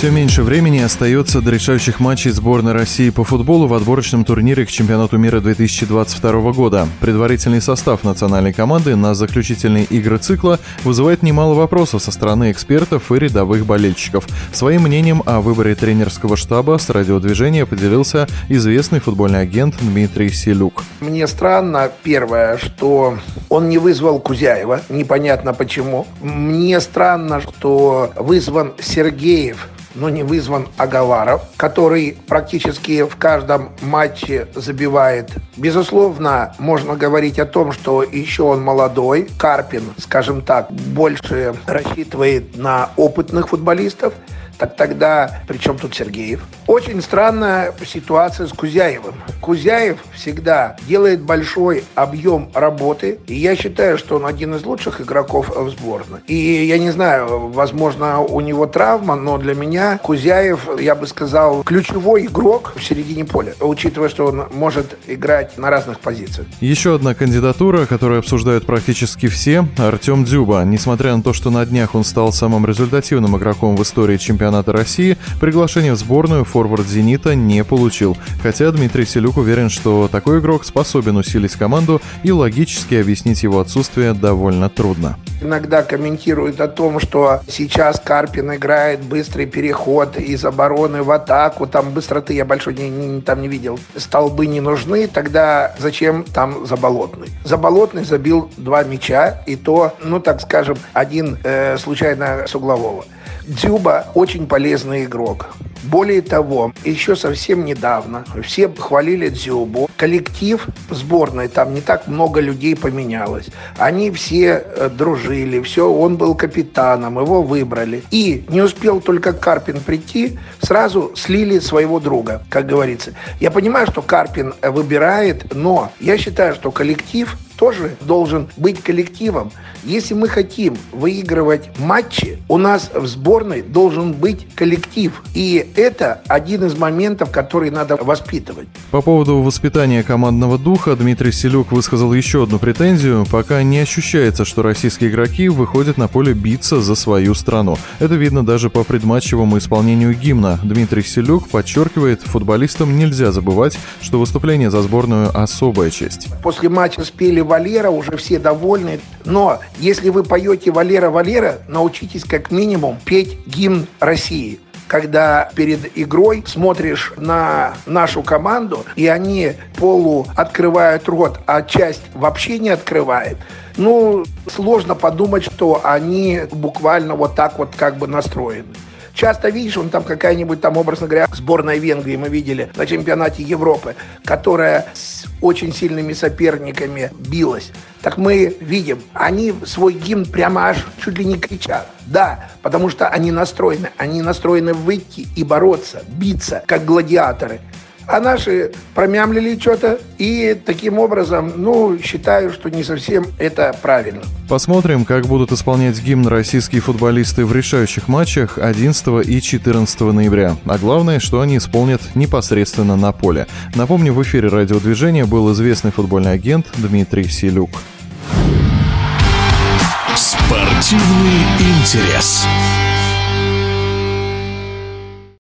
Все меньше времени остается до решающих матчей сборной России по футболу в отборочном турнире к чемпионату мира 2022 года. Предварительный состав национальной команды на заключительные игры цикла вызывает немало вопросов со стороны экспертов и рядовых болельщиков. Своим мнением о выборе тренерского штаба с радиодвижения поделился известный футбольный агент Дмитрий Селюк. Мне странно, первое, что он не вызвал Кузяева, непонятно почему. Мне странно, что вызван Сергеев, но не вызван Агаларов, который практически в каждом матче забивает. Безусловно, можно говорить о том, что еще он молодой. Карпин, скажем так, больше рассчитывает на опытных футболистов. Так тогда, при чем тут Сергеев? Очень странная ситуация с Кузяевым. Кузяев всегда делает большой объем работы, и я считаю, что он один из лучших игроков в сборной. И я не знаю, возможно, у него травма, но для меня Кузяев, я бы сказал, ключевой игрок в середине поля, учитывая, что он может играть на разных позициях. Еще одна кандидатура, которую обсуждают практически все, Артем Дзюба. Несмотря на то, что на днях он стал самым результативным игроком в истории чемпионата чемпионата России, приглашение в сборную форвард «Зенита» не получил. Хотя Дмитрий Селюк уверен, что такой игрок способен усилить команду и логически объяснить его отсутствие довольно трудно. Иногда комментируют о том, что сейчас Карпин играет быстрый переход из обороны в атаку. Там быстроты я большой не, не, там не видел. Столбы не нужны, тогда зачем там Заболотный? Заболотный забил два мяча, и то, ну так скажем, один э, случайно с углового. Дзюба очень полезный игрок. Более того, еще совсем недавно все хвалили Дзюбу. Коллектив сборной, там не так много людей поменялось. Они все э, дружили, все, он был капитаном, его выбрали. И не успел только Карпин прийти, сразу слили своего друга, как говорится. Я понимаю, что Карпин э, выбирает, но я считаю, что коллектив тоже должен быть коллективом. Если мы хотим выигрывать матчи, у нас в сборной должен быть коллектив. И это один из моментов, который надо воспитывать. По поводу воспитания командного духа Дмитрий Селюк высказал еще одну претензию. Пока не ощущается, что российские игроки выходят на поле биться за свою страну. Это видно даже по предматчевому исполнению гимна. Дмитрий Селюк подчеркивает, футболистам нельзя забывать, что выступление за сборную – особая честь. После матча спели Валера, уже все довольны. Но если вы поете Валера, Валера, научитесь как минимум петь гимн России когда перед игрой смотришь на нашу команду, и они полу открывают рот, а часть вообще не открывает, ну, сложно подумать, что они буквально вот так вот как бы настроены. Часто видишь, он там какая-нибудь там, образно говоря, сборная Венгрии мы видели на чемпионате Европы, которая с очень сильными соперниками билась. Так мы видим, они свой гимн прямо аж чуть ли не кричат. Да, потому что они настроены. Они настроены выйти и бороться, биться, как гладиаторы. А наши промямлили что-то, и таким образом, ну, считаю, что не совсем это правильно. Посмотрим, как будут исполнять гимн российские футболисты в решающих матчах 11 и 14 ноября. А главное, что они исполнят непосредственно на поле. Напомню, в эфире радиодвижения был известный футбольный агент Дмитрий Селюк. Спортивный интерес.